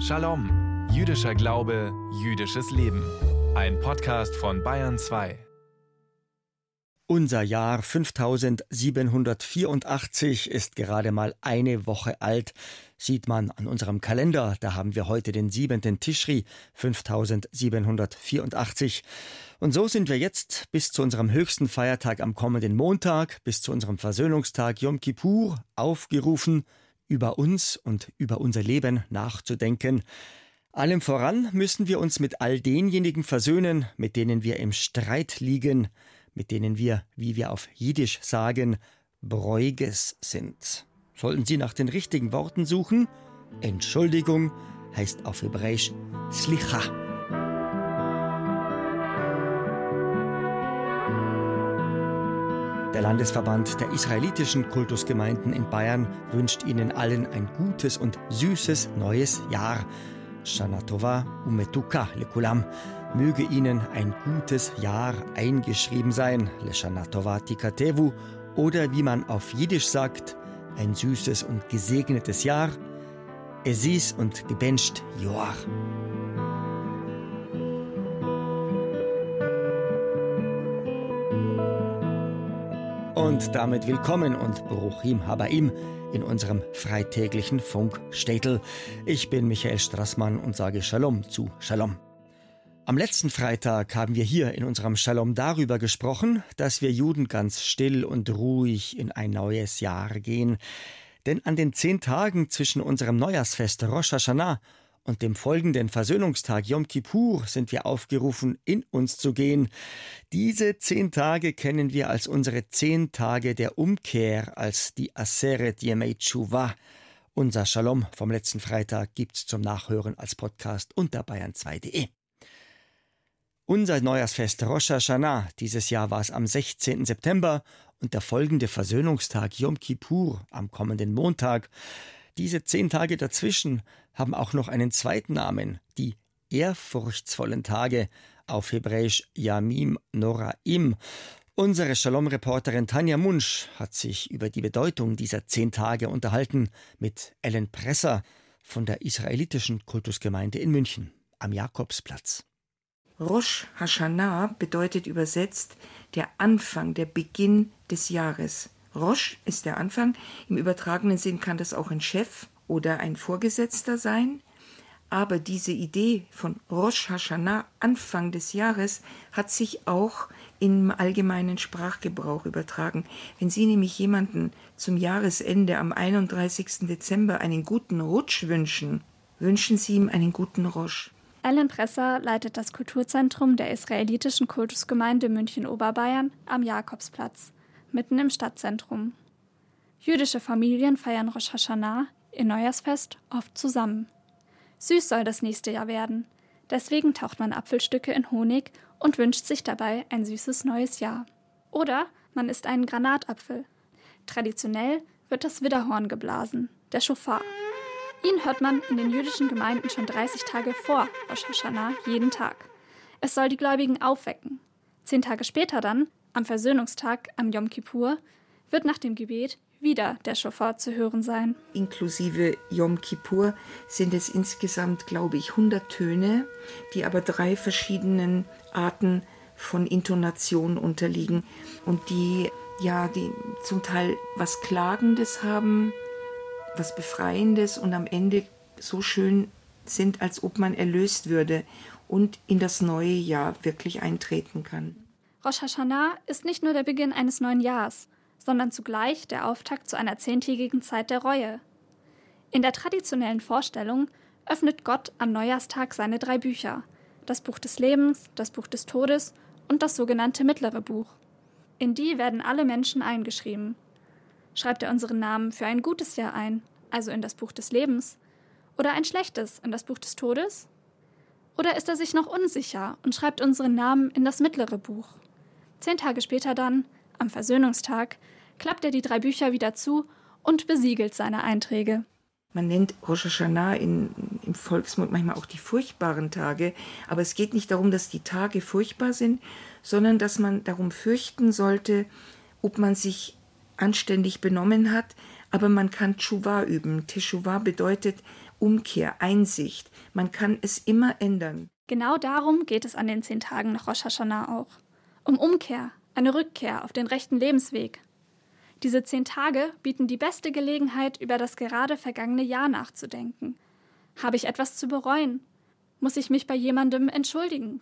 Shalom, jüdischer Glaube, jüdisches Leben. Ein Podcast von Bayern 2. Unser Jahr 5784 ist gerade mal eine Woche alt, sieht man an unserem Kalender. Da haben wir heute den 7. Tischri 5784. Und so sind wir jetzt bis zu unserem höchsten Feiertag am kommenden Montag, bis zu unserem Versöhnungstag Yom Kippur aufgerufen, über uns und über unser Leben nachzudenken. Allem voran müssen wir uns mit all denjenigen versöhnen, mit denen wir im Streit liegen, mit denen wir, wie wir auf Jiddisch sagen, Bräuges sind. Sollten Sie nach den richtigen Worten suchen? Entschuldigung heißt auf Hebräisch Slicha. Der Landesverband der israelitischen Kultusgemeinden in Bayern wünscht Ihnen allen ein gutes und süßes neues Jahr. Shana Tova umetuka lekulam. Möge Ihnen ein gutes Jahr eingeschrieben sein, Leshanatova Tikatevu, oder wie man auf Jiddisch sagt, ein süßes und gesegnetes Jahr, Esis und gebencht Joar. Und damit willkommen und Bruchim Habaim in unserem freitäglichen Funkstädtel. Ich bin Michael Strassmann und sage Shalom zu Shalom. Am letzten Freitag haben wir hier in unserem Shalom darüber gesprochen, dass wir Juden ganz still und ruhig in ein neues Jahr gehen. Denn an den zehn Tagen zwischen unserem Neujahrsfest Rosh Hashanah und dem folgenden Versöhnungstag Yom Kippur sind wir aufgerufen, in uns zu gehen. Diese zehn Tage kennen wir als unsere zehn Tage der Umkehr, als die Aseret Yemei Tshuva. Unser Shalom vom letzten Freitag gibt's zum Nachhören als Podcast unter bayern2.de. Unser Neujahrsfest Rosh Hashanah, dieses Jahr war es am 16. September und der folgende Versöhnungstag Yom Kippur am kommenden Montag. Diese zehn Tage dazwischen haben auch noch einen zweiten Namen, die ehrfurchtsvollen Tage, auf Hebräisch Yamim Noraim. Unsere Shalom-Reporterin Tanja Munsch hat sich über die Bedeutung dieser zehn Tage unterhalten mit Ellen Presser von der israelitischen Kultusgemeinde in München am Jakobsplatz. Rosh Hashanah bedeutet übersetzt der Anfang, der Beginn des Jahres. Rosh ist der Anfang. Im übertragenen Sinn kann das auch ein Chef oder ein Vorgesetzter sein. Aber diese Idee von Rosh Hashanah, Anfang des Jahres, hat sich auch im allgemeinen Sprachgebrauch übertragen. Wenn Sie nämlich jemanden zum Jahresende am 31. Dezember einen guten Rutsch wünschen, wünschen Sie ihm einen guten Rosh. Ellen Presser leitet das Kulturzentrum der israelitischen Kultusgemeinde München-Oberbayern am Jakobsplatz, mitten im Stadtzentrum. Jüdische Familien feiern Rosh Hashanah, ihr Neujahrsfest, oft zusammen. Süß soll das nächste Jahr werden. Deswegen taucht man Apfelstücke in Honig und wünscht sich dabei ein süßes neues Jahr. Oder man isst einen Granatapfel. Traditionell wird das Widderhorn geblasen, der Schofar. Ihn hört man in den jüdischen Gemeinden schon 30 Tage vor Rosh Hashanah jeden Tag. Es soll die Gläubigen aufwecken. Zehn Tage später dann, am Versöhnungstag, am Yom Kippur, wird nach dem Gebet wieder der Schofar zu hören sein. Inklusive Yom Kippur sind es insgesamt, glaube ich, 100 Töne, die aber drei verschiedenen Arten von Intonation unterliegen und die ja, die zum Teil was Klagendes haben, was Befreiendes und am Ende so schön sind, als ob man erlöst würde und in das neue Jahr wirklich eintreten kann. Rosh Hashanah ist nicht nur der Beginn eines neuen Jahres, sondern zugleich der Auftakt zu einer zehntägigen Zeit der Reue. In der traditionellen Vorstellung öffnet Gott am Neujahrstag seine drei Bücher, das Buch des Lebens, das Buch des Todes und das sogenannte mittlere Buch. In die werden alle Menschen eingeschrieben, Schreibt er unseren Namen für ein gutes Jahr ein, also in das Buch des Lebens, oder ein schlechtes in das Buch des Todes? Oder ist er sich noch unsicher und schreibt unseren Namen in das mittlere Buch? Zehn Tage später dann, am Versöhnungstag, klappt er die drei Bücher wieder zu und besiegelt seine Einträge. Man nennt Rosh Hashanah in, im Volksmund manchmal auch die furchtbaren Tage, aber es geht nicht darum, dass die Tage furchtbar sind, sondern dass man darum fürchten sollte, ob man sich anständig benommen hat, aber man kann Tshuva üben. Teshuva bedeutet Umkehr, Einsicht. Man kann es immer ändern. Genau darum geht es an den zehn Tagen nach Rosh Hashanah auch. Um Umkehr, eine Rückkehr auf den rechten Lebensweg. Diese zehn Tage bieten die beste Gelegenheit, über das gerade vergangene Jahr nachzudenken. Habe ich etwas zu bereuen? Muss ich mich bei jemandem entschuldigen?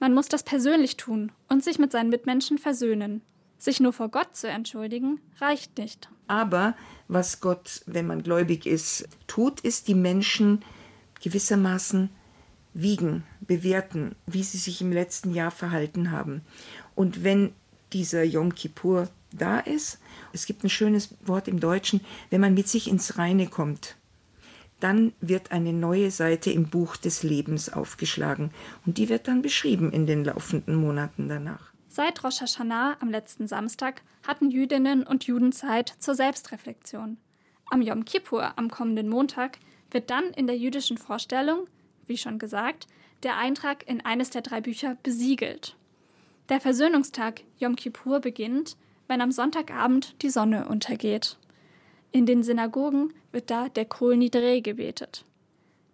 Man muss das persönlich tun und sich mit seinen Mitmenschen versöhnen. Sich nur vor Gott zu entschuldigen, reicht nicht. Aber was Gott, wenn man gläubig ist, tut, ist die Menschen gewissermaßen wiegen, bewerten, wie sie sich im letzten Jahr verhalten haben. Und wenn dieser Yom Kippur da ist, es gibt ein schönes Wort im Deutschen, wenn man mit sich ins Reine kommt, dann wird eine neue Seite im Buch des Lebens aufgeschlagen und die wird dann beschrieben in den laufenden Monaten danach. Seit Rosh Hashanah am letzten Samstag hatten Jüdinnen und Juden Zeit zur Selbstreflexion. Am Yom Kippur am kommenden Montag wird dann in der jüdischen Vorstellung, wie schon gesagt, der Eintrag in eines der drei Bücher besiegelt. Der Versöhnungstag Yom Kippur beginnt, wenn am Sonntagabend die Sonne untergeht. In den Synagogen wird da der Kol Nidre gebetet.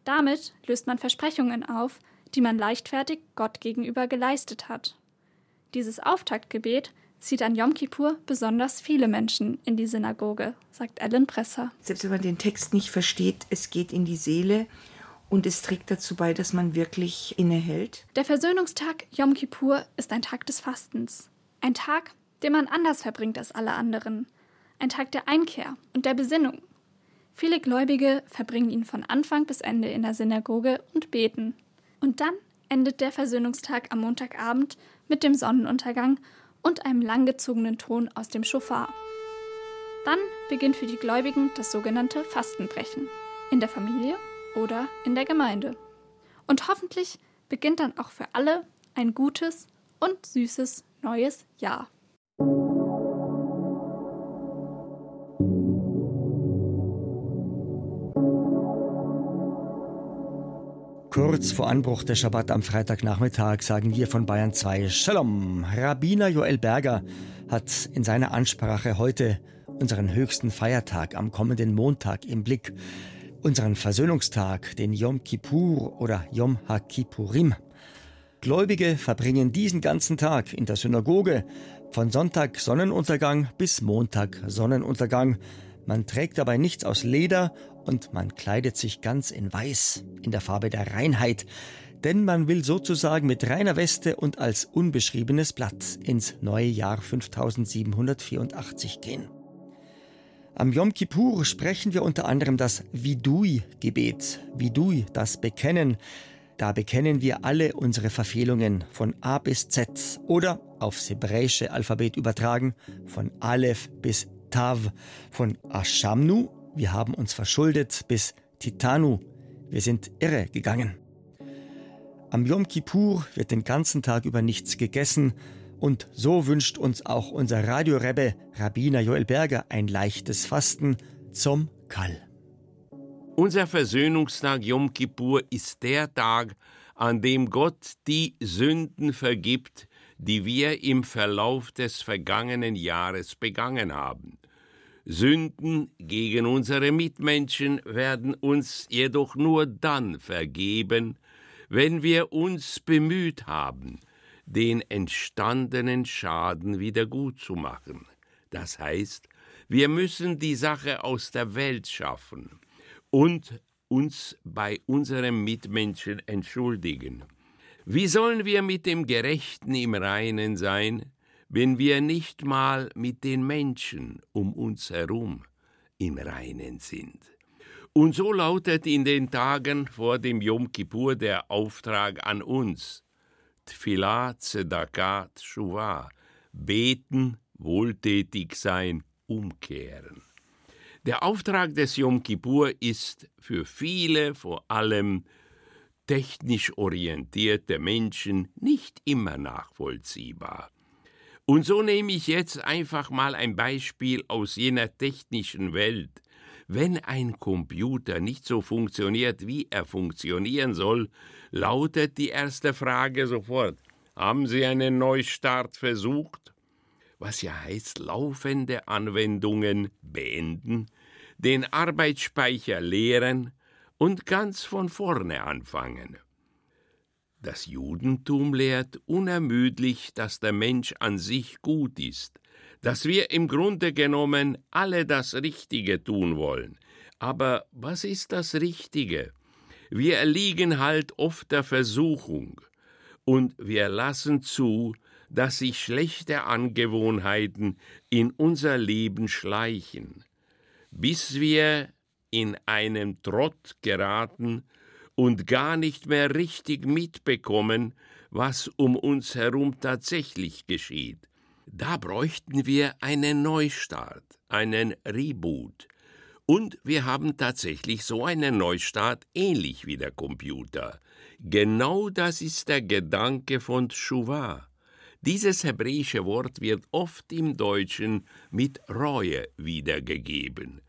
Damit löst man Versprechungen auf, die man leichtfertig Gott gegenüber geleistet hat. Dieses Auftaktgebet zieht an Yom Kippur besonders viele Menschen in die Synagoge, sagt Ellen Presser. Selbst wenn man den Text nicht versteht, es geht in die Seele und es trägt dazu bei, dass man wirklich innehält. Der Versöhnungstag Yom Kippur ist ein Tag des Fastens. Ein Tag, den man anders verbringt als alle anderen – ein Tag der Einkehr und der Besinnung. Viele Gläubige verbringen ihn von Anfang bis Ende in der Synagoge und beten. Und dann endet der Versöhnungstag am Montagabend mit dem Sonnenuntergang und einem langgezogenen Ton aus dem Schofar. Dann beginnt für die Gläubigen das sogenannte Fastenbrechen. In der Familie oder in der Gemeinde. Und hoffentlich beginnt dann auch für alle ein gutes und süßes neues Jahr. Kurz vor Anbruch der Schabbat am Freitagnachmittag sagen wir von Bayern 2 Shalom. Rabbiner Joel Berger hat in seiner Ansprache heute unseren höchsten Feiertag am kommenden Montag im Blick. Unseren Versöhnungstag, den Yom Kippur oder Yom HaKippurim. Gläubige verbringen diesen ganzen Tag in der Synagoge von Sonntag Sonnenuntergang bis Montag Sonnenuntergang. Man trägt dabei nichts aus Leder und man kleidet sich ganz in Weiß, in der Farbe der Reinheit, denn man will sozusagen mit reiner Weste und als unbeschriebenes Blatt ins neue Jahr 5784 gehen. Am Yom Kippur sprechen wir unter anderem das Vidui-Gebet, Vidui, das Bekennen. Da bekennen wir alle unsere Verfehlungen von A bis Z oder aufs hebräische Alphabet übertragen von Aleph bis Tav, von Ashamnu wir haben uns verschuldet bis Titanu, wir sind irre gegangen. Am Yom Kippur wird den ganzen Tag über nichts gegessen und so wünscht uns auch unser Radiorebbe Rabbiner Joel Berger ein leichtes Fasten zum Kall. Unser Versöhnungstag Yom Kippur ist der Tag, an dem Gott die Sünden vergibt, die wir im Verlauf des vergangenen Jahres begangen haben. Sünden gegen unsere Mitmenschen werden uns jedoch nur dann vergeben, wenn wir uns bemüht haben, den entstandenen Schaden wieder gut zu machen. Das heißt, wir müssen die Sache aus der Welt schaffen und uns bei unserem Mitmenschen entschuldigen. Wie sollen wir mit dem Gerechten im Reinen sein, wenn wir nicht mal mit den Menschen um uns herum im Reinen sind. Und so lautet in den Tagen vor dem Yom Kippur der Auftrag an uns. Tfilah, Tzedakah, Tshuva. Beten, wohltätig sein, umkehren. Der Auftrag des Yom Kippur ist für viele, vor allem technisch orientierte Menschen, nicht immer nachvollziehbar. Und so nehme ich jetzt einfach mal ein Beispiel aus jener technischen Welt. Wenn ein Computer nicht so funktioniert, wie er funktionieren soll, lautet die erste Frage sofort, haben Sie einen Neustart versucht? Was ja heißt, laufende Anwendungen beenden, den Arbeitsspeicher leeren, und ganz von vorne anfangen. Das Judentum lehrt unermüdlich, dass der Mensch an sich gut ist, dass wir im Grunde genommen alle das Richtige tun wollen. Aber was ist das Richtige? Wir erliegen halt oft der Versuchung und wir lassen zu, dass sich schlechte Angewohnheiten in unser Leben schleichen, bis wir in einen Trott geraten und gar nicht mehr richtig mitbekommen, was um uns herum tatsächlich geschieht. Da bräuchten wir einen Neustart, einen Reboot. Und wir haben tatsächlich so einen Neustart ähnlich wie der Computer. Genau das ist der Gedanke von Tshuva. Dieses hebräische Wort wird oft im Deutschen mit Reue wiedergegeben,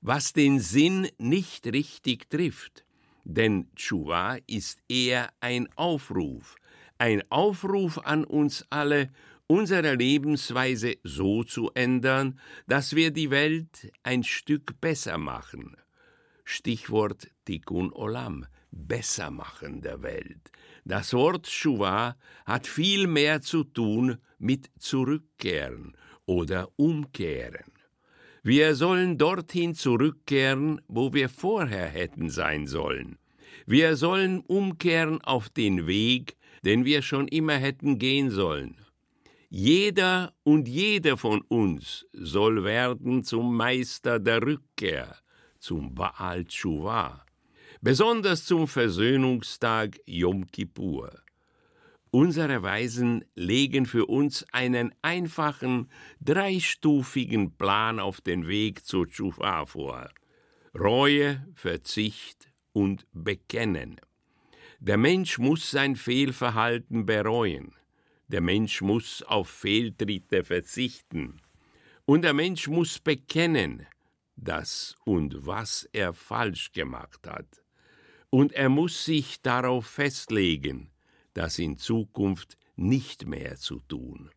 was den Sinn nicht richtig trifft. Denn Tshuva ist eher ein Aufruf, ein Aufruf an uns alle, unsere Lebensweise so zu ändern, dass wir die Welt ein Stück besser machen. Stichwort Tikkun Olam, besser machen der Welt. Das Wort Tshuva hat viel mehr zu tun mit zurückkehren oder umkehren. Wir sollen dorthin zurückkehren, wo wir vorher hätten sein sollen. Wir sollen umkehren auf den Weg, den wir schon immer hätten gehen sollen. Jeder und jede von uns soll werden zum Meister der Rückkehr, zum Baal Tshuva, besonders zum Versöhnungstag Yom Kippur. Unsere Weisen legen für uns einen einfachen, dreistufigen Plan auf den Weg zur Tshuva vor. Reue, Verzicht und Bekennen. Der Mensch muss sein Fehlverhalten bereuen. Der Mensch muss auf Fehltritte verzichten. Und der Mensch muss bekennen, dass und was er falsch gemacht hat. Und er muss sich darauf festlegen, das in Zukunft nicht mehr zu tun.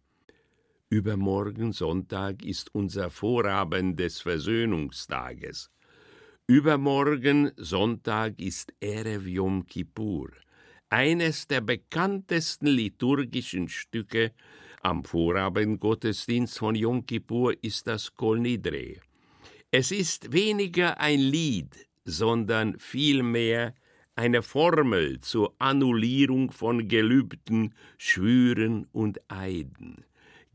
Übermorgen Sonntag ist unser Vorabend des Versöhnungstages. Übermorgen Sonntag ist Erev Yom Kippur, eines der bekanntesten liturgischen Stücke am Vorabendgottesdienst von Yom Kippur ist das Kol Nidre. Es ist weniger ein Lied, sondern vielmehr eine Formel zur Annullierung von Gelübden, Schwüren und Eiden.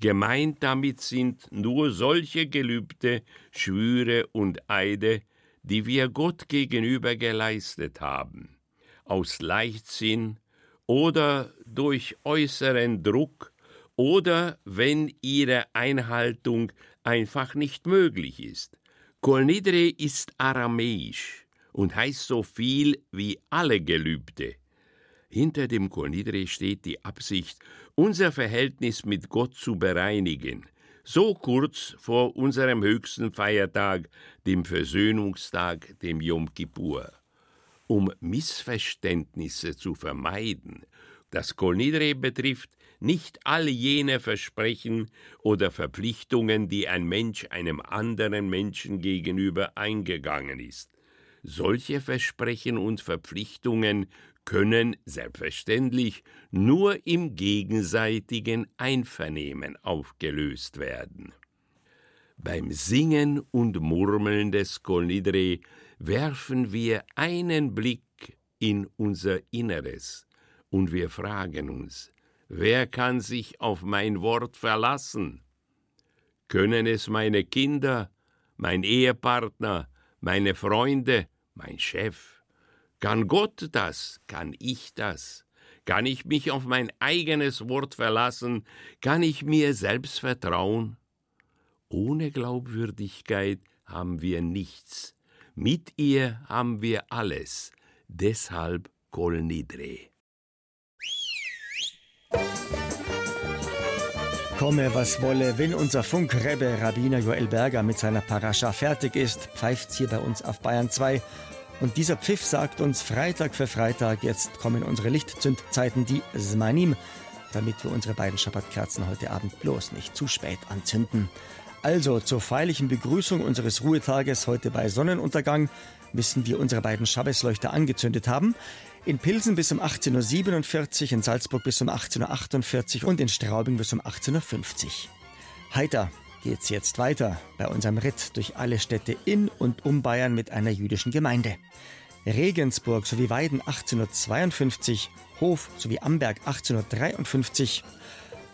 Gemeint damit sind nur solche Gelübde, Schwüre und Eide, die wir Gott gegenüber geleistet haben, aus Leichtsinn oder durch äußeren Druck oder wenn ihre Einhaltung einfach nicht möglich ist. Kol Nidre ist aramäisch und heißt so viel wie alle Gelübde. Hinter dem Konidre steht die Absicht, unser Verhältnis mit Gott zu bereinigen, so kurz vor unserem höchsten Feiertag, dem Versöhnungstag, dem Yom Kippur. Um Missverständnisse zu vermeiden, das Kolnidre betrifft nicht all jene Versprechen oder Verpflichtungen, die ein Mensch einem anderen Menschen gegenüber eingegangen ist. Solche Versprechen und Verpflichtungen können selbstverständlich nur im gegenseitigen Einvernehmen aufgelöst werden. Beim Singen und Murmeln des Kolnidre werfen wir einen Blick in unser Inneres und wir fragen uns, wer kann sich auf mein Wort verlassen? Können es meine Kinder, mein Ehepartner, meine Freunde, mein Chef. Kann Gott das? Kann ich das? Kann ich mich auf mein eigenes Wort verlassen? Kann ich mir selbst vertrauen? Ohne Glaubwürdigkeit haben wir nichts. Mit ihr haben wir alles. Deshalb Kol Komme, was wolle, wenn unser Funkrebbe Rabbiner Joel Berger mit seiner Parascha fertig ist, pfeift's hier bei uns auf Bayern 2. Und dieser Pfiff sagt uns Freitag für Freitag, jetzt kommen unsere Lichtzündzeiten, die Smanim, damit wir unsere beiden Schabbatkerzen heute Abend bloß nicht zu spät anzünden. Also zur feierlichen Begrüßung unseres Ruhetages heute bei Sonnenuntergang müssen wir unsere beiden Schabbesleuchter angezündet haben. In Pilsen bis um 18.47 Uhr, in Salzburg bis um 18.48 Uhr und in Straubing bis um 18.50 Uhr. Heiter geht's jetzt weiter bei unserem Ritt durch alle Städte in und um Bayern mit einer jüdischen Gemeinde. Regensburg sowie Weiden 1852, Hof sowie Amberg 1853,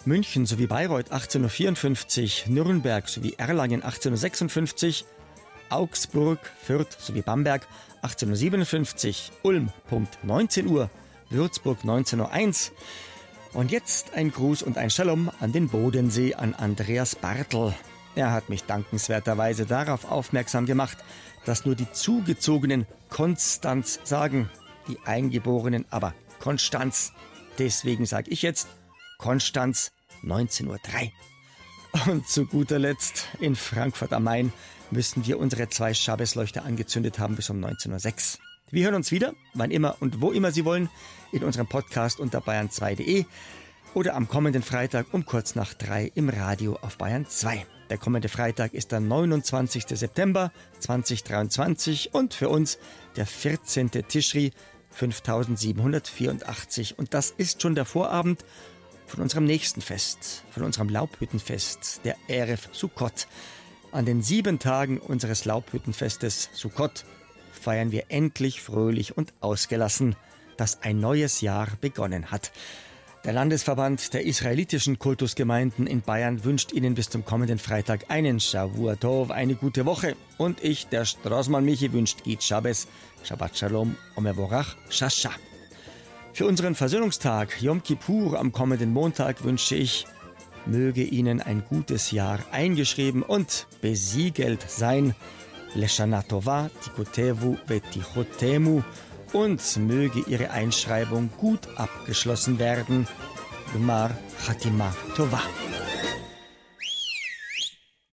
München sowie Bayreuth 1854, Nürnberg sowie Erlangen 1856, Augsburg, Fürth sowie Bamberg 1857, Ulm Punkt 19 Uhr, Würzburg 19.01 Uhr. Und jetzt ein Gruß und ein Shalom an den Bodensee, an Andreas Bartel. Er hat mich dankenswerterweise darauf aufmerksam gemacht, dass nur die Zugezogenen Konstanz sagen, die Eingeborenen aber Konstanz. Deswegen sage ich jetzt Konstanz 19.03 Uhr. Und zu guter Letzt in Frankfurt am Main müssen wir unsere zwei Schabbesleuchter angezündet haben bis um 19.06 Uhr. Wir hören uns wieder, wann immer und wo immer Sie wollen, in unserem Podcast unter bayern2.de oder am kommenden Freitag um kurz nach drei im Radio auf Bayern 2. Der kommende Freitag ist der 29. September 2023 und für uns der 14. Tischri 5784. Und das ist schon der Vorabend von unserem nächsten Fest, von unserem Laubhüttenfest, der Erev Sukkot. An den sieben Tagen unseres Laubhüttenfestes Sukkot feiern wir endlich fröhlich und ausgelassen, dass ein neues Jahr begonnen hat. Der Landesverband der israelitischen Kultusgemeinden in Bayern wünscht Ihnen bis zum kommenden Freitag einen Shavua Tov, eine gute Woche. Und ich, der Straßmann Michi, wünscht Git Shabbos, Shabbat Shalom, Omevorach, Shasha. Für unseren Versöhnungstag Yom Kippur am kommenden Montag wünsche ich, möge Ihnen ein gutes Jahr eingeschrieben und besiegelt sein. Leshana Tova, Tikotevu, Vetichotemu und möge Ihre Einschreibung gut abgeschlossen werden. Gmar Chatima Tova.